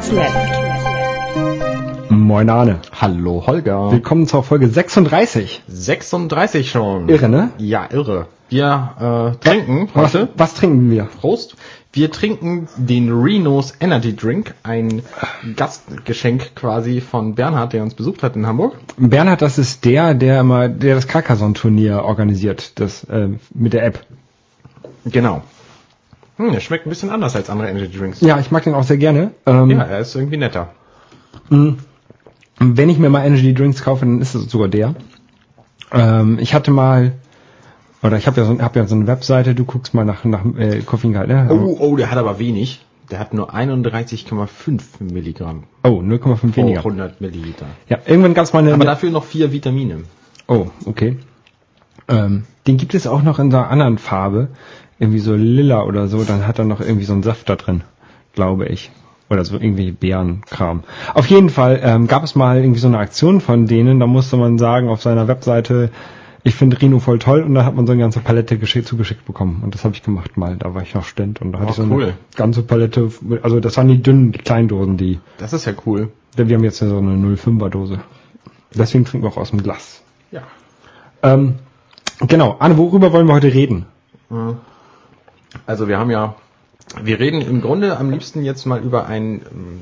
30 minutes left. Moin Arne. Hallo Holger. Willkommen zur Folge 36. 36 schon. Irre, ne? Ja, irre. Wir äh, trinken Was, heute. was trinken wir? Prost. Wir trinken den Renos Energy Drink, ein Gastgeschenk quasi von Bernhard, der uns besucht hat in Hamburg. Bernhard, das ist der, der immer, der das Carcassonne-Turnier organisiert, das äh, mit der App. Genau. Hm, der schmeckt ein bisschen anders als andere Energy Drinks. Ja, ich mag den auch sehr gerne. Ähm, Ja, er ist irgendwie netter. Wenn ich mir mal Energy Drinks kaufe, dann ist es sogar der. Ähm, ich hatte mal, oder ich habe ja, so, hab ja so eine Webseite, du guckst mal nach, nach äh, Koffeingehalt, ne? Oh, oh, der hat aber wenig. Der hat nur 31,5 Milligramm Oh, 0,5 pro weniger. 100 Milliliter. Ja, irgendwann gab's mal eine... Aber dafür noch vier Vitamine. Oh, okay. Ähm, den gibt es auch noch in einer anderen Farbe. Irgendwie so lila oder so. Dann hat er noch irgendwie so einen Saft da drin. Glaube ich. Oder so irgendwie Beerenkram. Auf jeden Fall ähm, gab es mal irgendwie so eine Aktion von denen. Da musste man sagen auf seiner Webseite, ich finde Rino voll toll. Und da hat man so eine ganze Palette geschickt, zugeschickt bekommen. Und das habe ich gemacht mal. Da war ich noch Student. Und da hatte Oh, ich so cool. eine ganze Palette. Also das waren die dünnen, die kleinen Dosen, die... Das ist ja cool. Wir haben jetzt so eine 05er Dose. Deswegen trinken wir auch aus dem Glas. Ja. Ähm, genau, Anne, worüber wollen wir heute reden? Also wir haben ja, wir reden im Grunde am liebsten jetzt mal über ein ähm,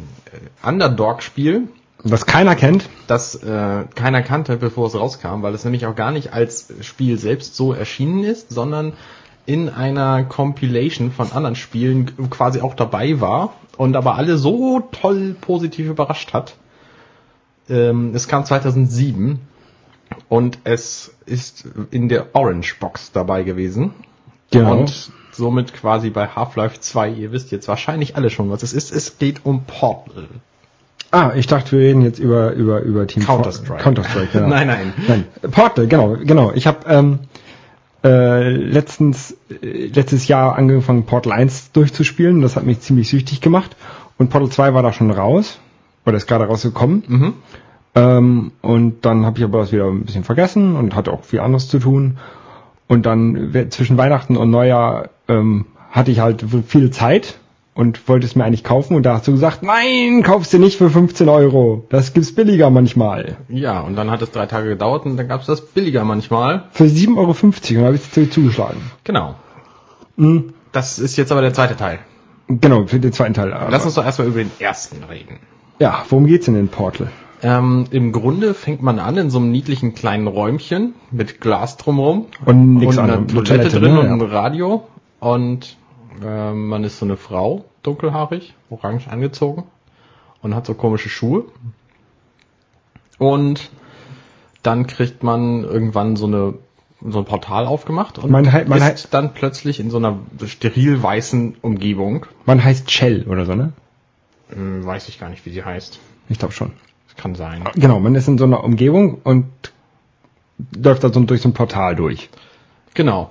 Underdog-Spiel, Was keiner kennt. das äh, keiner kannte, bevor es rauskam, weil es nämlich auch gar nicht als Spiel selbst so erschienen ist, sondern in einer Compilation von anderen Spielen quasi auch dabei war und aber alle so toll positiv überrascht hat. Ähm, es kam 2007 und es ist in der Orange Box dabei gewesen. Genau. Und somit quasi bei Half-Life 2, ihr wisst jetzt wahrscheinlich alle schon, was es ist. Es geht um Portal. ah, ich dachte, wir reden jetzt über über über Team Counter-Strike. Counter-Strike, genau. Nein, nein. nein. Portal, genau, genau. Ich habe ähm, äh, letztens äh, letztes Jahr angefangen Portal 1 durchzuspielen. Das hat mich ziemlich süchtig gemacht. Und Portal 2 war da schon raus oder ist gerade rausgekommen. Mhm. Ähm, und dann habe ich aber das wieder ein bisschen vergessen und hatte auch viel anderes zu tun. Und dann zwischen Weihnachten und Neujahr ähm, hatte ich halt viel Zeit und wollte es mir eigentlich kaufen. Und da hast du gesagt, nein, kaufst du nicht für 15 Euro. Das gibt's billiger manchmal. Ja, und dann hat es drei Tage gedauert und dann gab es das billiger manchmal. Für 7,50 Euro und da habe ich zu- zugeschlagen. Genau. Mhm. Das ist jetzt aber der zweite Teil. Genau, für den zweiten Teil. Aber, Lass uns doch erstmal über den ersten reden. ja, worum geht's denn in Portal? Ähm, Im Grunde fängt man an in so einem niedlichen kleinen Räumchen mit Glas drumherum Und nix einer anderem. Nur Toilette, drin ne? und ein Radio und ähm, man ist so eine Frau, dunkelhaarig, orange angezogen und hat so komische Schuhe und dann kriegt man irgendwann so eine so ein Portal aufgemacht und Man halt- man ist dann plötzlich in so einer steril weißen Umgebung. Man heißt Shell oder so, ne? Hm, weiß ich gar nicht, wie sie heißt. Ich glaube schon. Das kann sein. Genau, man ist in so einer Umgebung und läuft da so durch so ein Portal durch. Genau.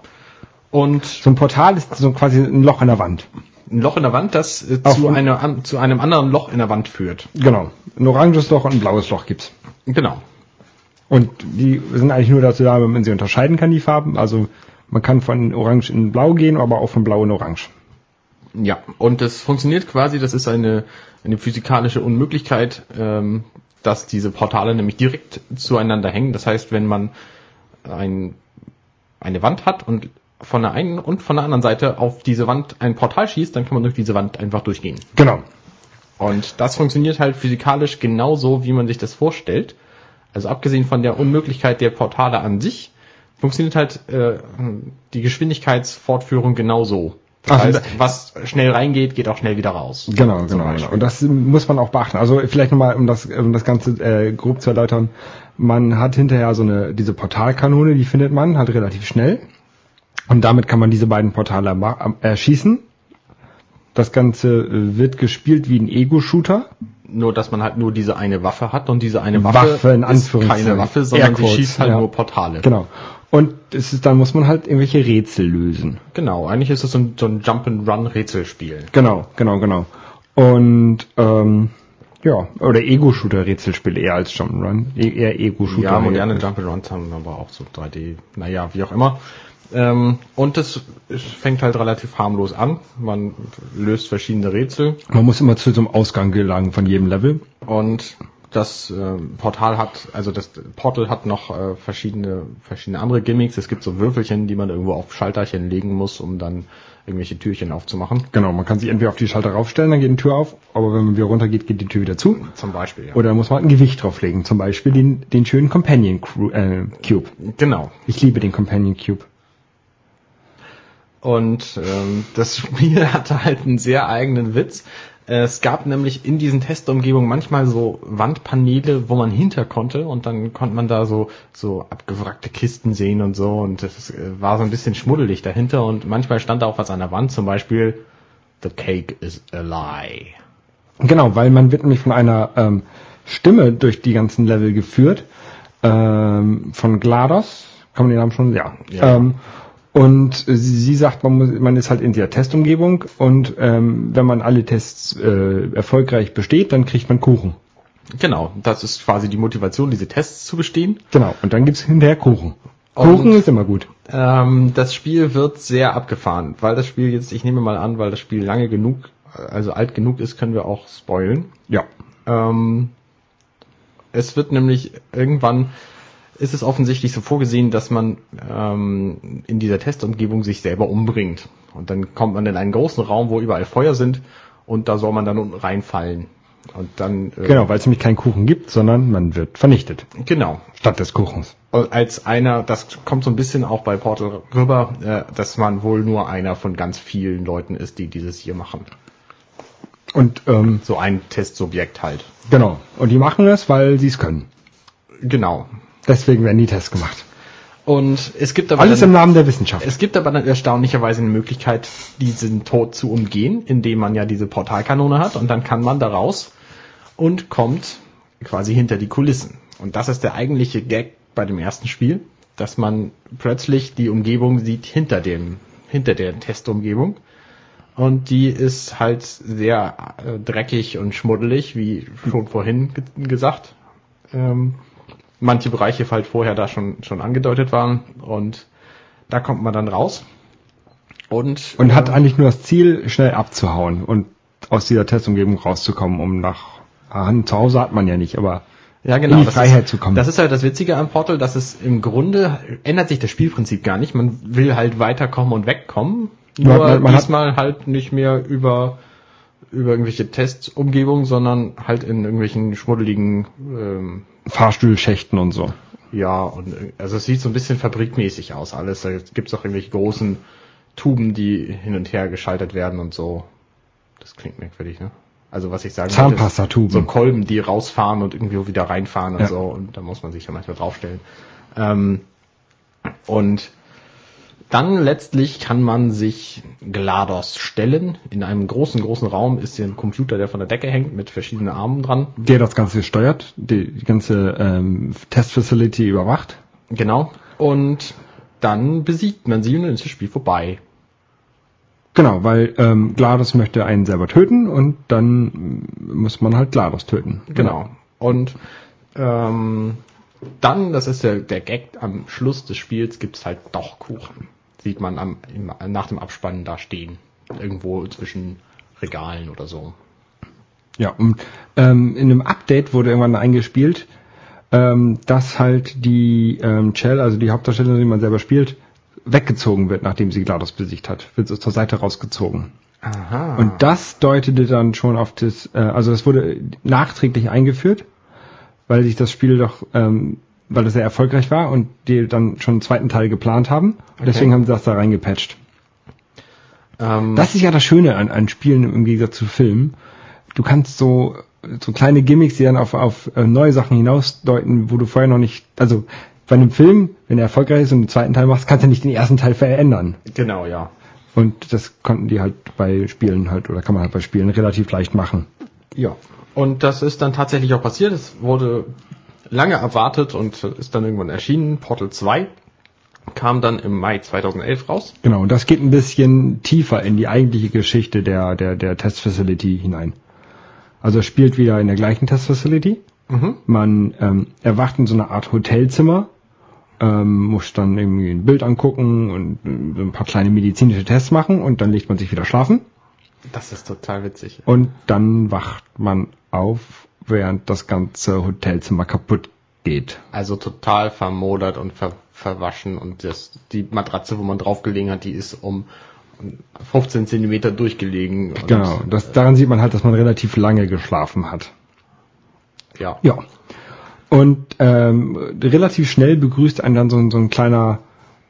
Und So ein Portal ist so quasi ein Loch in der Wand. ein Loch in der Wand, das äh, Auf- zu, einer, an, zu einem anderen Loch in der Wand führt. Genau. Ein oranges Loch und ein blaues Loch gibt's. Genau. Und die sind eigentlich nur dazu da, damit man sie unterscheiden kann, die Farben. Also man kann von orange in blau gehen, aber auch von blau in orange. Ja, und es funktioniert quasi, das ist eine, eine physikalische Unmöglichkeit, ähm, dass diese Portale nämlich direkt zueinander hängen. Das heißt, wenn man ein, eine Wand hat und von der einen und von der anderen Seite auf diese Wand ein Portal schießt, dann kann man durch diese Wand einfach durchgehen. Genau. Und das funktioniert halt physikalisch genauso, wie man sich das vorstellt. Also abgesehen von der Unmöglichkeit der Portale an sich, funktioniert halt äh, die Geschwindigkeitsfortführung genauso. Das heißt, was schnell reingeht, geht auch schnell wieder raus. Genau, genau, genau. Und das muss man auch beachten. Also vielleicht nochmal, um das, um das Ganze äh, grob zu erläutern. Man hat hinterher so eine, diese Portalkanone, die findet man halt relativ schnell. Und damit kann man diese beiden Portale erschießen. Das Ganze äh, wird gespielt wie ein Ego-Shooter. Nur, dass man halt nur diese eine Waffe hat und diese eine Waffe, Waffe in ist keine Waffe, sondern sie schießt halt ja. nur Portale. Genau. Und es ist, dann muss man halt irgendwelche Rätsel lösen. Genau, eigentlich ist es so ein, so ein Jump-and-Run-Rätselspiel. Genau, genau, genau. Und ähm, ja, oder Ego-Shooter-Rätselspiel eher als Jump'n'Run. E- Eher Ego-Shooter. Ja, moderne Jump-and-Runs haben aber auch so 3D, naja, wie auch immer. Ähm, und es fängt halt relativ harmlos an. Man löst verschiedene Rätsel Man muss immer zu so einem Ausgang gelangen von jedem Level. und das ähm, Portal hat, also das Portal hat noch äh, verschiedene, verschiedene andere Gimmicks. Es gibt so Würfelchen, die man irgendwo auf Schalterchen legen muss, um dann irgendwelche Türchen aufzumachen. Genau, man kann sich entweder auf die Schalter raufstellen, dann geht die Tür auf, aber wenn man wieder runter geht, geht die Tür wieder zu. Zum Beispiel, ja. Oder muss man ein Gewicht drauflegen, zum Beispiel den, den schönen Companion äh, Cube. genau. Ich liebe den Companion Cube. Und ähm, das Spiel hatte halt einen sehr eigenen Witz. Es gab nämlich in diesen Testumgebungen manchmal so Wandpaneele, wo man hinter konnte und dann konnte man da so so abgewrackte Kisten sehen und so und das äh, war so ein bisschen schmuddelig dahinter und manchmal stand da auch was an der Wand, zum Beispiel The cake is a lie. Genau, weil man wird nämlich von einer ähm, Stimme durch die ganzen Level geführt, ähm, von GLaDOS, kann man den Namen schon? Ja. Ja. Ähm, und sie, sagt, man, muss, man ist halt in der Testumgebung und ähm, wenn man alle Tests äh, erfolgreich besteht, dann kriegt man Kuchen. Genau, das ist quasi die Motivation, diese Tests zu bestehen. Genau, und dann gibt's hinterher Kuchen. Und- Kuchen ist immer gut. Ähm, das Spiel wird sehr abgefahren, weil das Spiel jetzt, ich nehme mal an, weil das Spiel lange genug, also alt genug ist, können wir auch spoilen. Ja. Ähm, es wird nämlich irgendwann ist es offensichtlich so vorgesehen, dass man ähm, in dieser Testumgebung sich selber umbringt. Und dann kommt man in einen großen Raum, wo überall Feuer sind und da soll man dann unten reinfallen. Und dann äh, Genau, weil es nämlich keinen Kuchen gibt, sondern man wird vernichtet. genau. Statt des Kuchens. Und als einer, das kommt so ein bisschen auch bei Portal rüber, äh, dass man wohl nur einer von ganz vielen Leuten ist, die dieses hier machen. Und ähm, So ein Testsubjekt halt. genau. Und die machen es, weil sie es können. Genau. Deswegen werden die Tests gemacht. Und es gibt aber Alles dann, im Namen der Wissenschaft. es gibt aber dann erstaunlicherweise eine Möglichkeit, diesen Tod zu umgehen, indem man ja diese Portalkanone hat und dann kann man da raus und kommt quasi hinter die Kulissen. Und das ist der eigentliche Gag bei dem ersten Spiel, dass man plötzlich die Umgebung sieht hinter dem, hinter der Testumgebung. Und die ist halt sehr äh, dreckig und schmuddelig, wie schon vorhin ge gesagt. Ähm, manche Bereiche halt vorher da schon, schon angedeutet waren. Und da kommt man dann raus. Und, Und hat äh, eigentlich nur das Ziel, schnell abzuhauen und aus dieser Testumgebung rauszukommen, um nach ah, zu Hause hat man ja nicht, aber ja, genau, in die das Freiheit ist, zu kommen. Das ist halt das Witzige am Portal, dass es im Grunde ändert sich das Spielprinzip gar nicht. Man will halt weiterkommen und wegkommen. Nur man- man diesmal halt nicht mehr über über irgendwelche Testumgebungen, sondern halt in irgendwelchen schmuddeligen ähm, Fahrstuhlschächten und so. Ja, und äh, also es sieht so ein bisschen fabrikmäßig aus alles. Da gibt's auch irgendwelche großen Tuben, die hin und her geschaltet werden und so. Das klingt merkwürdig, ne? Also was ich sagen Zahnpastatuben. So Kolben, die rausfahren und irgendwie wieder reinfahren und Ja. so. Und da muss man sich ja manchmal draufstellen. Ähm, und dann letztlich kann man sich GLaDOS stellen. In einem großen, großen Raum ist hier ein Computer, der von der Decke hängt, mit verschiedenen Armen dran. Der das Ganze steuert, die, die ganze ähm, Testfacility überwacht. Genau. Und dann besiegt man sie und dann ist das Spiel vorbei. Genau, weil ähm, GLaDOS möchte einen selber töten und dann muss man halt GLaDOS töten. Genau. Und ähm, dann, das ist der, der Gag, am Schluss des Spiels gibt's halt doch Kuchen. Sieht man am, im, nach dem Abspannen da stehen. Irgendwo zwischen Regalen oder so. Ja, und ähm, in einem Update wurde irgendwann eingespielt, ähm, dass halt die ähm, Chell, also die Hauptdarstellerin, die man selber spielt, weggezogen wird, nachdem sie GLaDOS besiegt hat. Wird so zur Seite rausgezogen. Aha. Und das deutete dann schon auf das, äh, also das wurde nachträglich eingeführt, weil sich das Spiel doch, ähm, weil es sehr erfolgreich war und die dann schon einen zweiten Teil geplant haben. Und Deswegen haben sie das da reingepatcht. ähm, Das ist ja das Schöne an, an Spielen im Gegensatz zu Filmen. Du kannst so, so kleine Gimmicks, die dann auf, auf äh, neue Sachen hinausdeuten, wo du vorher noch nicht, also bei einem Film, wenn er erfolgreich ist und den zweiten Teil machst, kannst du nicht den ersten Teil verändern. genau, ja. Und das konnten die halt bei Spielen halt, oder kann man halt bei Spielen relativ leicht machen. Ja. Und das ist dann tatsächlich auch passiert. Es wurde lange erwartet und ist dann irgendwann erschienen. Portal 2 kam dann im Mai 2011 raus. Genau, und das geht ein bisschen tiefer in die eigentliche Geschichte der, der, der Testfacility hinein. Also spielt wieder in der gleichen Testfacility. Mhm. Man ähm, erwacht in so einer Art Hotelzimmer ähm, muss dann irgendwie ein Bild angucken und äh, ein paar kleine medizinische Tests machen und dann legt man sich wieder schlafen Das ist total witzig. und dann wacht man auf, während das ganze Hotelzimmer kaputt geht. Also total vermodert und ver verwaschen und das, die Matratze, wo man drauf gelegen hat, die ist um 15 Zentimeter durchgelegen. Genau, das, daran sieht man halt, dass man relativ lange geschlafen hat. Ja. Ja. Und ähm, relativ schnell begrüßt einen dann so, ein- so ein kleiner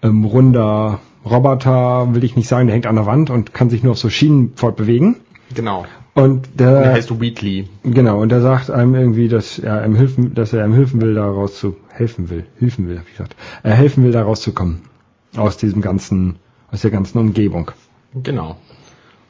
ähm, runder Roboter, will ich nicht sagen, der hängt an der Wand und kann sich nur auf so Schienen fortbewegen. Genau. Und Der der, heißt Wheatley. genau, und der sagt einem irgendwie, dass er ihm helfen, dass er ihm helfen will, da raus zu helfen will, helfen will, hab ich gesagt, er helfen will, da rauszukommen aus diesem ganzen, aus der ganzen Umgebung. Genau.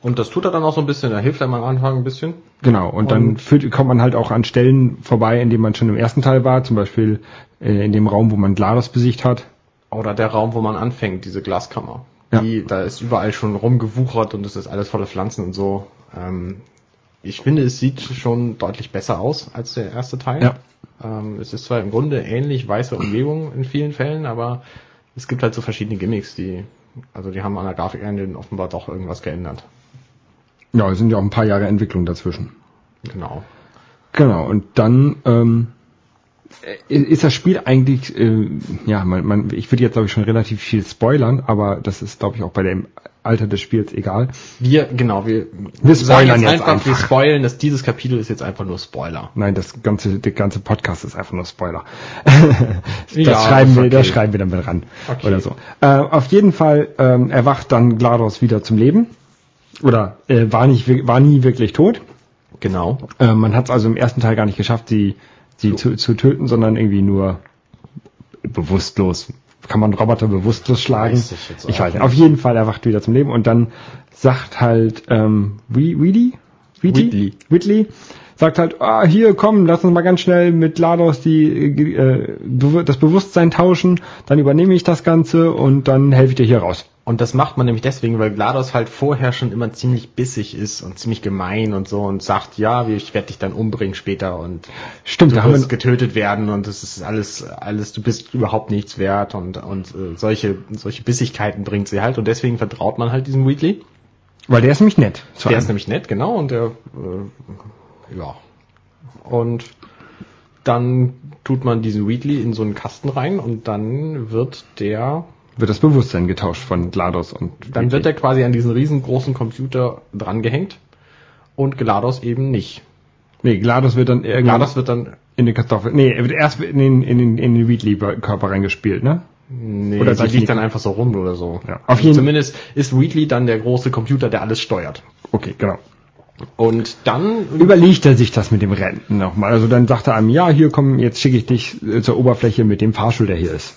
Und das tut er dann auch so ein bisschen, er hilft einem am Anfang ein bisschen. Genau, und, dann Und- führt, kommt man halt auch an Stellen vorbei, in denen man schon im ersten Teil war, zum Beispiel äh, in dem Raum, wo man GLaDOS besiegt hat. Oder der Raum, wo man anfängt, diese Glaskammer. Ja. Die, da ist überall schon rumgewuchert und es ist alles voller Pflanzen und so. Ähm, ich finde, es sieht schon deutlich besser aus als der erste Teil. Ja. Ähm, es ist zwar im Grunde ähnlich weiße Umgebung in vielen Fällen, aber es gibt halt so verschiedene Gimmicks, die, also die haben an der Grafik-Engine offenbar doch irgendwas geändert. Ja, es sind ja auch ein paar Jahre Entwicklung dazwischen. Genau. Genau, und dann ähm, äh, ist das Spiel eigentlich, äh, ja, man, man, ich würde jetzt glaube ich schon relativ viel spoilern, aber das ist glaube ich auch bei dem Alter des Spiels egal. Wir, genau, wir, Wir spoilern jetzt einfach, wir einfach. spoilen, dass dieses Kapitel ist jetzt einfach nur Spoiler. Nein, das ganze, der ganze Podcast ist einfach nur Spoiler. das Ja, schreiben ist wir, okay. das schreiben wir dann mit ran. Okay. Oder so. Äh, auf jeden Fall ähm, erwacht dann GLaDOS wieder zum Leben. Oder äh, war nicht, wir- war nie wirklich tot. Genau. Äh, man hat es also im ersten Teil gar nicht geschafft, sie, sie zu, zu töten, sondern irgendwie nur bewusstlos. Kann man Roboter bewusstlos schlagen? Weiß ich ich weiß nicht. Auf jeden Fall erwacht wieder zum Leben und dann sagt halt ähm, Whe- Wheatley? Wheatley. Whitley sagt halt, ah, hier, komm, lass uns mal ganz schnell mit GLaDOS die, äh, das Bewusstsein tauschen, dann übernehme ich das Ganze und dann helfe ich dir hier raus. Und das macht man nämlich deswegen, weil GLaDOS halt vorher schon immer ziemlich bissig ist und ziemlich gemein und so und sagt, ja, ich werde dich dann umbringen später und Stimmt, du wirst wir, getötet werden und das ist alles, alles, du bist überhaupt nichts wert und, und äh, solche, solche Bissigkeiten bringt sie halt und deswegen vertraut man halt diesem Wheatley. weil der ist nämlich nett. Der einem. ist nämlich nett, genau, und der, äh, ja. Und dann tut man diesen Wheatley in so einen Kasten rein und dann wird der wird das Bewusstsein getauscht von GLaDOS und Dann wird er quasi an diesen riesengroßen Computer drangehängt und GLaDOS eben nicht. Nee, GLaDOS wird dann irgendwann GLaDOS wird dann, in den Kartoffel. Nee, er wird erst in den, in den, in den Wheatley-Körper reingespielt, ne? nee, Oder ich liegt dann einfach so rum oder so. Ja, auf jeden- Zumindest ist Wheatley dann der große Computer, der alles steuert. Okay, genau. Und dann Überlegt er sich das mit dem Renten nochmal. Also dann sagt er einem, ja, hier komm, jetzt schicke ich dich äh, zur Oberfläche mit dem Fahrstuhl, der hier ist.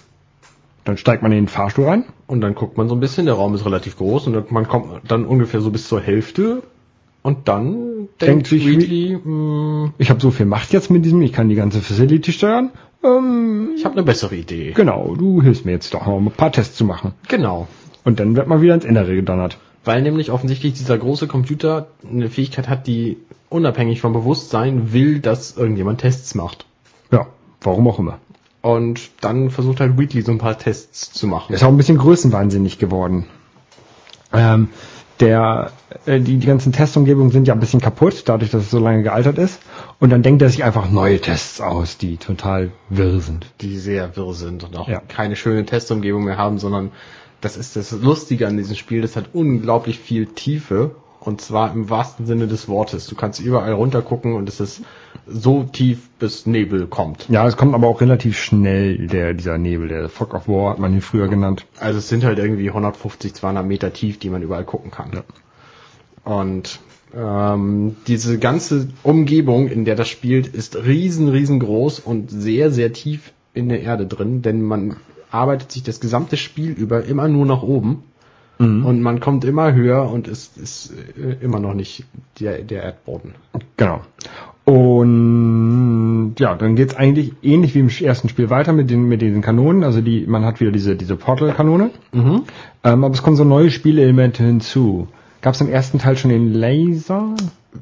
Dann steigt man in den Fahrstuhl rein. und dann guckt man so ein bisschen, der Raum ist relativ groß und man kommt dann ungefähr so bis zur Hälfte und dann denkt, sich Wheatley, hm, Ich habe so viel Macht jetzt mit diesem, ich kann die ganze Facility steuern. Ähm, ich habe eine bessere Idee. genau, du hilfst mir jetzt doch noch ein paar Tests zu machen. Genau. Und dann wird man wieder ins Innere gedonnert. Weil nämlich offensichtlich dieser große Computer eine Fähigkeit hat, die unabhängig vom Bewusstsein will, dass irgendjemand Tests macht. Ja, warum auch immer. Und dann versucht halt Wheatley so ein paar Tests zu machen. Ist auch ein bisschen größenwahnsinnig geworden. Ähm, der, äh, die, die ganzen Testumgebungen sind ja ein bisschen kaputt, dadurch, dass es so lange gealtert ist. Und dann denkt er sich einfach neue Tests aus, die total wirr sind. Die sehr wirr sind und auch Ja. keine schöne Testumgebung mehr haben, sondern das ist das Lustige an diesem Spiel, das hat unglaublich viel Tiefe. Und zwar im wahrsten Sinne des Wortes. Du kannst überall runtergucken und es ist so tief, bis Nebel kommt. Ja, es kommt aber auch relativ schnell, der, dieser Nebel, der Fog of War hat man ihn früher genannt. Also es sind halt irgendwie 150, 200 Meter tief, die man überall gucken kann. Und ähm, diese ganze Umgebung, in der das spielt, ist riesen, riesengroß und sehr, sehr tief in der Erde drin, denn man arbeitet sich das gesamte Spiel über immer nur nach oben und man kommt immer höher und es ist äh, immer noch nicht der, der Erdboden. Genau. Und ja, dann geht's eigentlich ähnlich wie im ersten Spiel weiter mit den mit diesen Kanonen. Also die, man hat wieder diese diese Portal-Kanone. Ähm, aber es kommen so neue Spielelemente hinzu. Gab's im ersten Teil schon den Laser?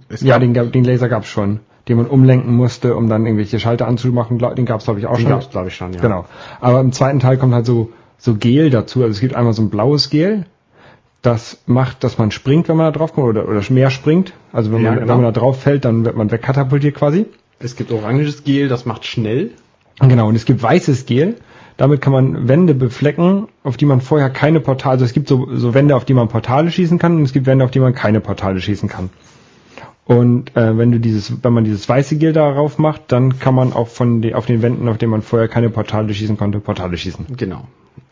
Es ja, gab- den, gab- den Laser gab's schon. den man umlenken musste, um dann irgendwelche Schalter anzumachen. Den gab es, glaube ich, auch Den schon. gab's, glaube ich, schon, ja. Genau. Aber im zweiten Teil kommt halt so, so Gel dazu. Also es gibt einmal so ein blaues Gel. Das macht, dass man springt, wenn man da drauf kommt, oder, oder mehr springt. Also wenn Ja, man, genau. wenn man da drauf fällt, dann wird man wegkatapultiert quasi. Es gibt oranges Gel, das macht schnell. Genau, und es gibt weißes Gel. Damit kann man Wände beflecken, auf die man vorher keine Portale, also es gibt so, so Wände, auf die man Portale schießen kann und es gibt Wände, auf die man keine Portale schießen kann. Und äh, wenn du dieses, wenn man dieses weiße Gel darauf macht, dann kann man auch von den, auf den Wänden, auf denen man vorher keine Portale schießen konnte, Portale schießen. Genau.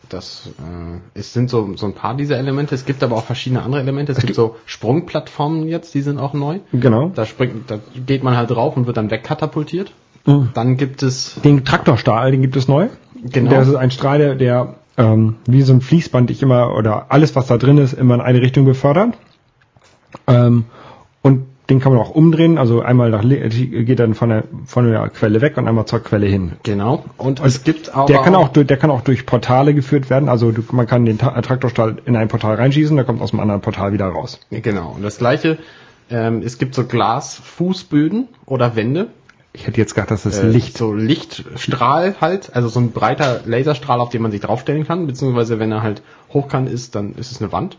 Das äh, es sind so, so ein paar dieser Elemente. Es gibt aber auch verschiedene andere Elemente. Es gibt so Sprungplattformen jetzt, die sind auch neu. Genau. Da springt, da geht man halt drauf und wird dann wegkatapultiert. Mhm. Dann gibt es Den Traktorstahl, den gibt es neu. Genau. Der ist ein Strahl, der, der ähm, wie so ein Fließband dich immer oder alles, was da drin ist, immer in eine Richtung befördert. Ähm, und den kann man auch umdrehen, also einmal nach geht dann von der von der Quelle weg und einmal zur Quelle hin. genau. Und es gibt aber Der kann auch durch, der kann auch durch Portale geführt werden, also du, man kann den Ta Traktorstahl in ein Portal reinschießen, der kommt aus dem anderen Portal wieder raus. genau. Und das gleiche. Ähm, es gibt so Glasfußböden oder Wände, Ich hätte jetzt gedacht, das ist äh, Licht. so Lichtstrahl halt, also so ein breiter Laserstrahl, auf den man sich draufstellen kann, beziehungsweise wenn er halt hochkant ist, dann ist es eine Wand.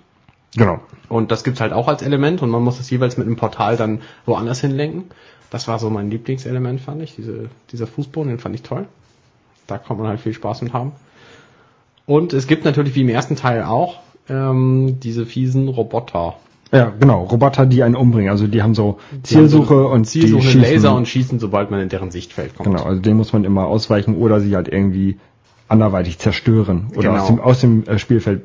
Genau. Und das gibt's halt auch als Element und man muss es jeweils mit einem Portal dann woanders hinlenken. Das war so mein Lieblingselement, fand ich. Diese, dieser Fußboden, den fand ich toll. Da konnte man halt viel Spaß mit haben. Und es gibt natürlich, wie im ersten Teil auch, ähm, diese fiesen Roboter. Ja, genau. Roboter, die einen umbringen. Also die haben so Zielsuche haben so und Zielsuche, die schießen. Laser und schießen, sobald man in deren Sichtfeld kommt. Genau, also den muss man immer ausweichen oder sie halt irgendwie anderweitig zerstören oder Genau. aus dem, aus dem äh, Spielfeld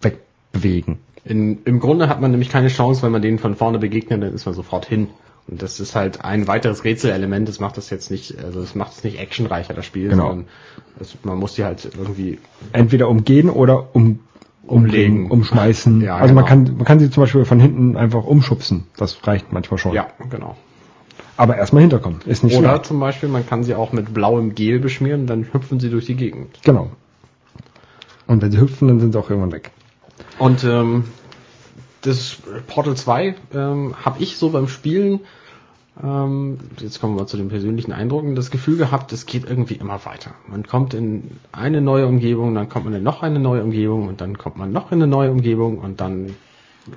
wegbewegen. In, Im Grunde hat man nämlich keine Chance, wenn man denen von vorne begegnet, dann ist man sofort hin. Und das ist halt ein weiteres Rätselelement. Das macht das jetzt nicht, also das macht es nicht actionreicher, das Spiel, Genau. sondern es, man muss die halt irgendwie Entweder umgehen oder um, Umlegen. umschmeißen. Ja, also man genau. kann, man kann sie zum Beispiel von hinten einfach umschubsen. Das reicht manchmal schon. Ja, genau. Aber erstmal hinterkommen. Ist nicht Oder schlecht. zum Beispiel, man kann sie auch mit blauem Gel beschmieren, dann hüpfen sie durch die Gegend. Genau. Und wenn sie hüpfen, dann sind sie auch irgendwann weg. Und ähm, das Portal 2 ähm, habe ich so beim Spielen, ähm, jetzt kommen wir zu den persönlichen Eindrücken, das Gefühl gehabt, es geht irgendwie immer weiter. Man kommt in eine neue Umgebung, dann kommt man in noch eine neue Umgebung und dann kommt man noch in eine neue Umgebung und dann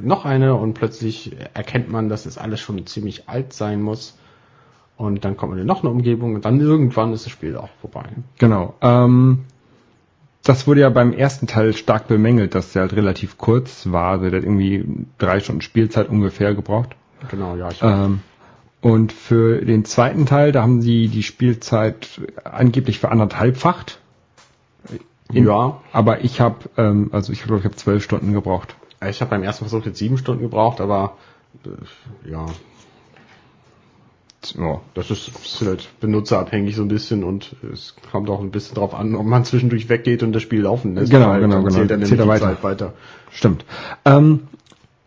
noch eine und plötzlich erkennt man, dass es alles schon ziemlich alt sein muss. Und dann kommt man in noch eine Umgebung und dann irgendwann ist das Spiel auch vorbei. Genau. Ähm, das wurde ja beim ersten Teil stark bemängelt, dass der halt relativ kurz war. Also der hat irgendwie drei Stunden Spielzeit ungefähr gebraucht. Genau, ja. Ich Ähm, und für den zweiten Teil, da haben sie die Spielzeit angeblich für anderthalbfacht. In- ja, Aber ich habe, ähm, also ich glaube, ich habe zwölf Stunden gebraucht. Ich habe beim ersten Versuch jetzt sieben Stunden gebraucht, aber äh, ja, Ja. das ist, ist halt benutzerabhängig so ein bisschen und es kommt auch ein bisschen drauf an, ob man zwischendurch weggeht und das Spiel laufen lässt. Genau, Weil genau, genau. Zählt dann Zählt er weiter. Zeit weiter. Stimmt. Ähm,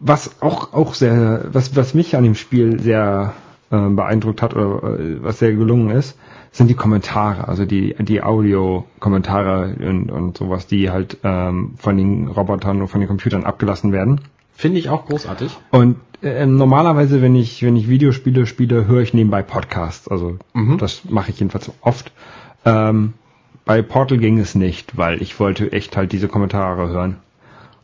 was auch auch sehr, was was mich an dem Spiel sehr äh, beeindruckt hat oder äh, was sehr gelungen ist, sind die Kommentare, also die die Audio-Kommentare und, und sowas, die halt ähm, von den Robotern und von den Computern abgelassen werden. Finde ich auch großartig. Und äh, normalerweise, wenn ich wenn ich Videospiele spiele, höre ich nebenbei Podcasts. Also Mhm. das mache ich jedenfalls oft. Ähm, bei Portal ging es nicht, weil ich wollte echt halt diese Kommentare hören.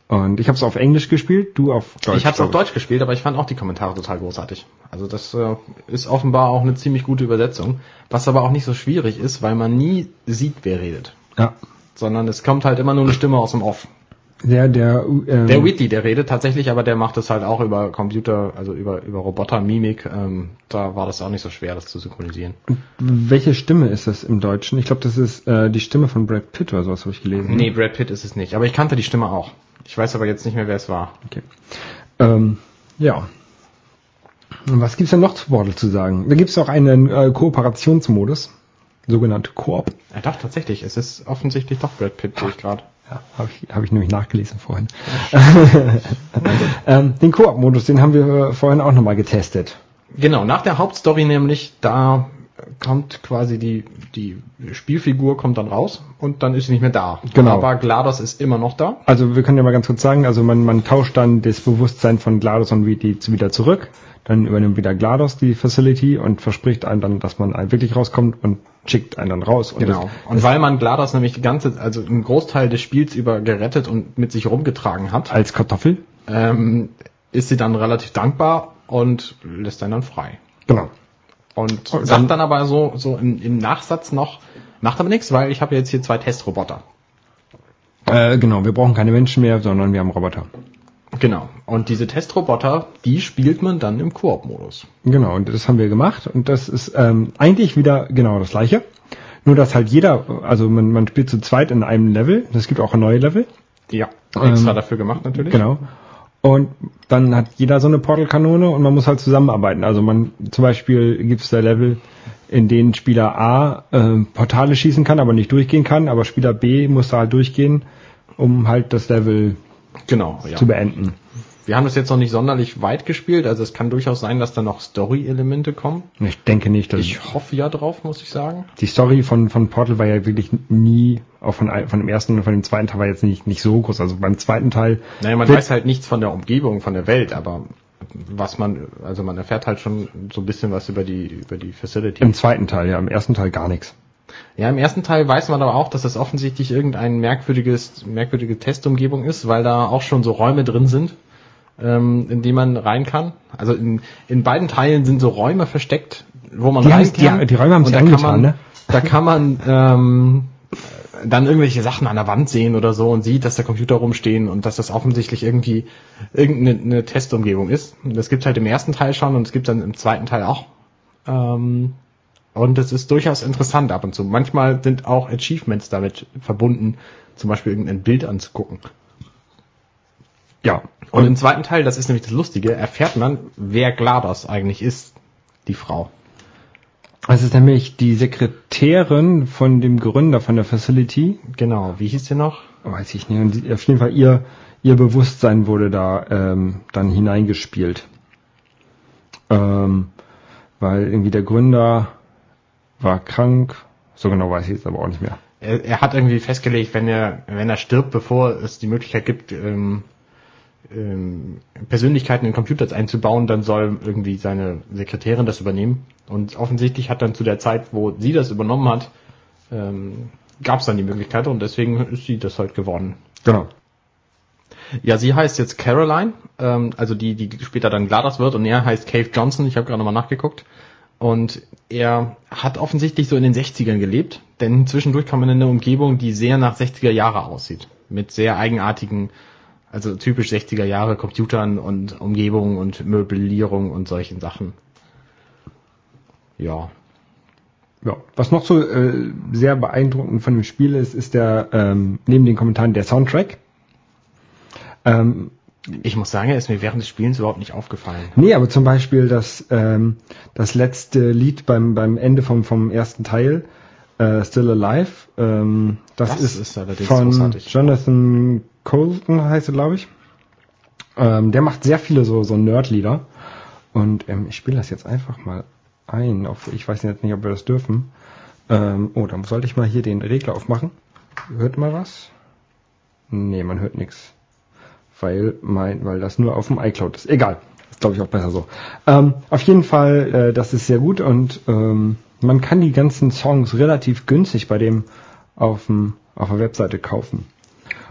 Und ich habe es auf Englisch gespielt, du auf Deutsch. ich habe es auf Deutsch gespielt, aber ich fand auch die Kommentare total großartig. Also das äh, ist offenbar auch eine ziemlich gute Übersetzung, was aber auch nicht so schwierig ist, weil man nie sieht, wer redet. Ja. Sondern es kommt halt immer nur eine Stimme aus dem Off. Der, der, ähm, Der Whitley, der redet tatsächlich, aber der macht es halt auch über Computer, also über, über Roboter, Mimik. Ähm, da war das auch nicht so schwer, das zu synchronisieren. welche Stimme ist das im Deutschen? Ich glaube, das ist äh, die Stimme von Brad Pitt oder sowas habe ich gelesen. Nee, Brad Pitt ist es nicht. Aber ich kannte die Stimme auch. Ich weiß aber jetzt nicht mehr, wer es war. Okay. Ähm, ja. Was gibt's denn noch zu Portal zu sagen? Da gibt's auch einen äh, Kooperationsmodus, sogenannte Koop. Ja, doch, tatsächlich. Es ist offensichtlich doch Brad Pitt, sehe ich gerade. Ja, habe ich, hab ich nämlich nachgelesen vorhin. ähm, den Koop-Modus, den haben wir vorhin auch nochmal getestet. Genau, nach der Hauptstory nämlich, da kommt quasi die, die Spielfigur kommt dann raus und dann ist sie nicht mehr da. Genau. Aber GLaDOS ist immer noch da. Also wir können ja mal ganz kurz sagen, also man, man tauscht dann das Bewusstsein von GLaDOS und VT wieder zurück. Dann übernimmt wieder GLaDOS die Facility und verspricht einem dann, dass man einen wirklich rauskommt und schickt einen dann raus. Und Genau. Und weil man GLaDOS nämlich die ganze, also einen Großteil des Spiels über gerettet und mit sich rumgetragen hat, das, als Kartoffel. ähm, ist sie dann relativ dankbar und lässt einen dann frei. Genau. Und Und sagt dann- dann aber so, so im, im Nachsatz noch, macht aber nichts, weil ich habe jetzt hier zwei Testroboter. Äh, genau, wir brauchen keine Menschen mehr, sondern wir haben Roboter. Genau. Und diese Testroboter, die spielt man dann im Koop-Modus. Genau, und das haben wir gemacht und das ist ähm, eigentlich wieder genau das gleiche. Nur dass halt jeder, also man, man spielt zu zweit in einem Level, es gibt auch ein neues Level, Ja. Ähm, Extra dafür gemacht natürlich. Genau. Und dann hat jeder so eine Portalkanone und man muss halt zusammenarbeiten. Also man zum Beispiel gibt es da Level, in denen Spieler A äh, Portale schießen kann, aber nicht durchgehen kann, aber Spieler B muss da halt durchgehen, um halt das Level Genau, ja. zu beenden. Wir haben das jetzt noch nicht sonderlich weit gespielt, also es kann durchaus sein, dass da noch Story-Elemente kommen. Ich denke nicht, dass Ich hoffe ja drauf, muss ich sagen. die Story von, von Portal war ja wirklich nie, auch von, von dem ersten und von dem zweiten Teil war jetzt nicht, nicht so groß. Also beim zweiten Teil Naja, man weiß halt nichts von der Umgebung, von der Welt, aber was man, also man erfährt halt schon so ein bisschen was über die, über die Facility. im zweiten Teil, ja, im ersten Teil gar nichts. Ja, im ersten Teil weiß man aber auch, dass das offensichtlich irgendein merkwürdiges, merkwürdige Testumgebung ist, weil da auch schon so Räume drin sind, ähm, in die man rein kann. Also in, in beiden Teilen sind so Räume versteckt, wo man Die rein haben's- die- kann. die Räume da kann angetan, man, ne? Da kann man ähm, dann irgendwelche Sachen an der Wand sehen oder so und sieht, dass da Computer rumstehen und dass das offensichtlich irgendwie irgendeine eine Testumgebung ist. Das gibt's halt im ersten Teil schon und es gibt dann im zweiten Teil auch. Ähm, und es ist durchaus interessant ab und zu. Manchmal sind auch Achievements damit verbunden, zum Beispiel irgendein Bild anzugucken. Ja. Und im zweiten Teil, das ist nämlich das Lustige, erfährt man, wer GLaDOS eigentlich ist, die Frau. Es ist nämlich die Sekretärin von dem Gründer von der Facility. Genau, wie hieß sie noch? Weiß ich nicht. Und auf jeden Fall ihr, ihr Bewusstsein wurde da ähm, dann hineingespielt. Ähm, weil irgendwie der Gründer war krank. So genau weiß ich jetzt aber auch nicht mehr. Er, er hat irgendwie festgelegt, wenn er, wenn er stirbt, bevor es die Möglichkeit gibt, ähm, ähm, Persönlichkeiten in Computers einzubauen, dann soll irgendwie seine Sekretärin das übernehmen. Und offensichtlich hat dann zu der Zeit, wo sie das übernommen hat, ähm, gab es dann die Möglichkeit und deswegen ist sie das halt geworden. Genau. Ja, sie heißt jetzt Caroline, ähm, also die, die später dann GLaDOS wird und er heißt Cave Johnson, ich habe gerade nochmal nachgeguckt. Und er hat offensichtlich so in den 60ern gelebt, denn zwischendurch kam man in eine Umgebung, die sehr nach 60er Jahre aussieht. Mit sehr eigenartigen, also typisch 60er Jahre Computern und Umgebung und Möblierung und solchen Sachen. Ja. Ja. Was noch so äh, sehr beeindruckend von dem Spiel ist, ist der ähm, neben den Kommentaren der Soundtrack. Ähm, Ich muss sagen, er ist mir während des Spielens überhaupt nicht aufgefallen. Nee, aber zum Beispiel das, ähm, das letzte Lied beim, beim Ende vom, vom ersten Teil, äh, Still Alive, ähm, das, Das ist, ist allerdings von großartig. Jonathan Colton, heißt er, glaube ich. Ähm, der macht sehr viele so, so Nerd-Lieder. Und ähm, ich spiele das jetzt einfach mal ein. Auf, ich weiß jetzt nicht, ob wir das dürfen. Ähm, oh, dann sollte ich mal hier den Regler aufmachen. Hört mal was? Nee, man hört nichts weil mein, weil das nur auf dem iCloud ist. Egal, ist glaube ich auch besser so. Ähm, auf jeden Fall, äh, das ist sehr gut und ähm, man kann die ganzen Songs relativ günstig bei dem auf dem auf der Webseite kaufen.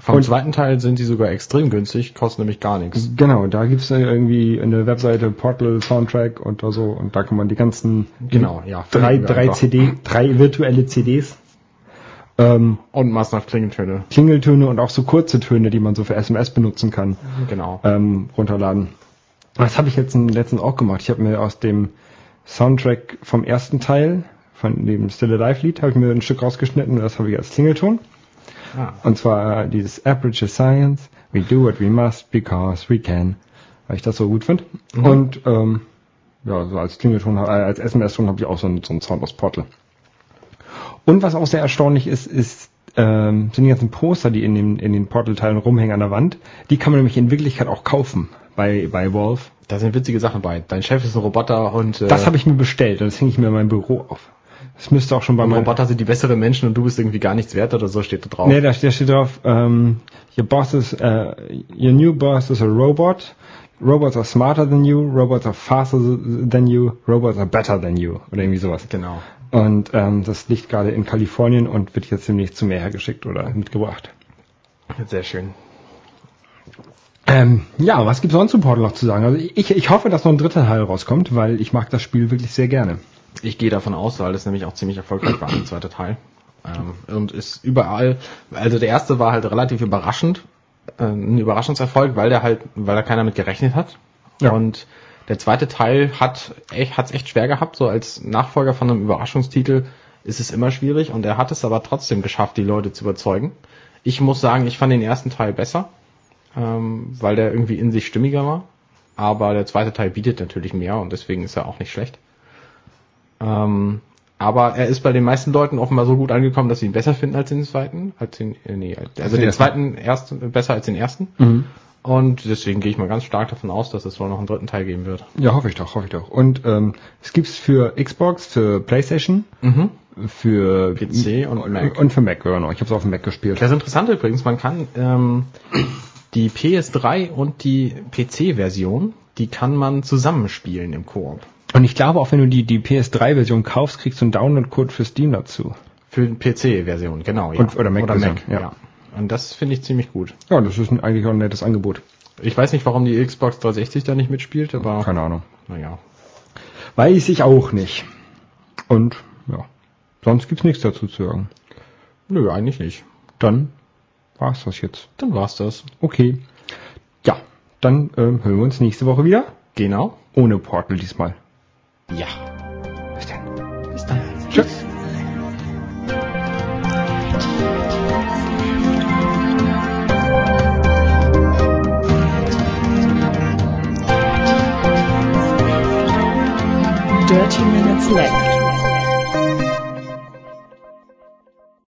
Vom Und- zweiten Teil sind die sogar extrem günstig, kosten nämlich gar nichts. Genau, da gibt's irgendwie eine Webseite Portal Soundtrack und so und da kann man die ganzen Genau, ja. drei drei. CD drei virtuelle CDs ähm, Und massenhaft Klingeltöne. Klingeltöne und auch so kurze Töne, die man so für SMS benutzen kann. Genau. ähm, runterladen. Das habe ich jetzt letztens auch gemacht. Ich habe mir aus dem Soundtrack vom ersten Teil, von dem Still Alive Lied, habe ich mir ein Stück rausgeschnitten und das habe ich als Klingelton. Ah. Und zwar dieses Aperture Science, we do what we must because we can, weil ich das so gut finde. Und ähm, ja, so als Klingelton, äh, als SMS-Ton habe ich auch so einen, so einen Sound aus Portal. Und was auch sehr erstaunlich ist, ist ähm, sind die ganzen Poster, die in den, in den Portal-Teilen rumhängen an der Wand. Die kann man nämlich in Wirklichkeit auch kaufen bei, bei Valve. Da sind witzige Sachen bei. Dein Chef ist ein Roboter und äh, Das habe ich mir bestellt und das hänge ich mir in meinem Büro auf. Es müsste auch schon bei Und meinem... Roboter sind die besseren Menschen und du bist irgendwie gar nichts wert oder so steht da drauf. Nee, da steht, steht drauf, um, your boss is, uh, your new boss is a robot. Robots are smarter than you, robots are faster than you, robots are better than you. Oder irgendwie sowas. Genau. Und ähm, das liegt gerade in Kalifornien und wird jetzt demnächst zum Meer hergeschickt oder mitgebracht. Sehr schön. Ähm, ja, was gibt's sonst zu Portal noch zu sagen? Also ich, ich hoffe, dass noch ein dritter Teil rauskommt, weil ich mag das Spiel wirklich sehr gerne. Ich gehe davon aus, weil es nämlich auch ziemlich erfolgreich war, der zweite Teil. Ähm, und ist überall, also der erste war halt relativ überraschend, äh, ein Überraschungserfolg, weil der halt, weil da keiner mit gerechnet hat. Ja. Und der zweite Teil hat echt, hat's echt schwer gehabt, so als Nachfolger von einem Überraschungstitel ist es immer schwierig und er hat es aber trotzdem geschafft, die Leute zu überzeugen. Ich muss sagen, ich fand den ersten Teil besser, ähm, weil der irgendwie in sich stimmiger war. Aber der zweite Teil bietet natürlich mehr und deswegen ist er auch nicht schlecht. Ähm, aber er ist bei den meisten Leuten offenbar so gut angekommen, dass sie ihn besser finden als den zweiten, als den, äh, nee, also den zweiten ersten besser als den ersten. Mhm. Und deswegen gehe ich mal ganz stark davon aus, dass es wohl noch einen dritten Teil geben wird. Ja, hoffe ich doch, hoffe ich doch. Und ähm, es gibt's für Xbox, für PlayStation, für PC und Mac. Und für Mac, genau. Ich habe es auf dem Mac gespielt. Das Interessante übrigens, man kann ähm, die PS3 und die PC-Version, die kann man zusammenspielen im Koop. Und ich glaube, auch wenn du die, die PS3-Version kaufst, kriegst du einen Download-Code für Steam dazu. Für die PC-Version, genau. Ja. Und- oder Mac-Version, ja. ja. Und das finde ich ziemlich gut. Ja, das ist eigentlich auch ein nettes Angebot. Ich weiß nicht, warum die Xbox 360 da nicht mitspielt, aber Keine Ahnung. naja. Weiß ich auch nicht. Und ja, sonst gibt's nichts dazu zu sagen. Nö, eigentlich nicht. Dann war's das jetzt. Dann war's das. Okay. Ja, dann ähm, hören wir uns nächste Woche wieder. Genau. Ohne Portal diesmal. Ja. Bis dann. Bis dann. Tschüss. Dirty Minutes Left.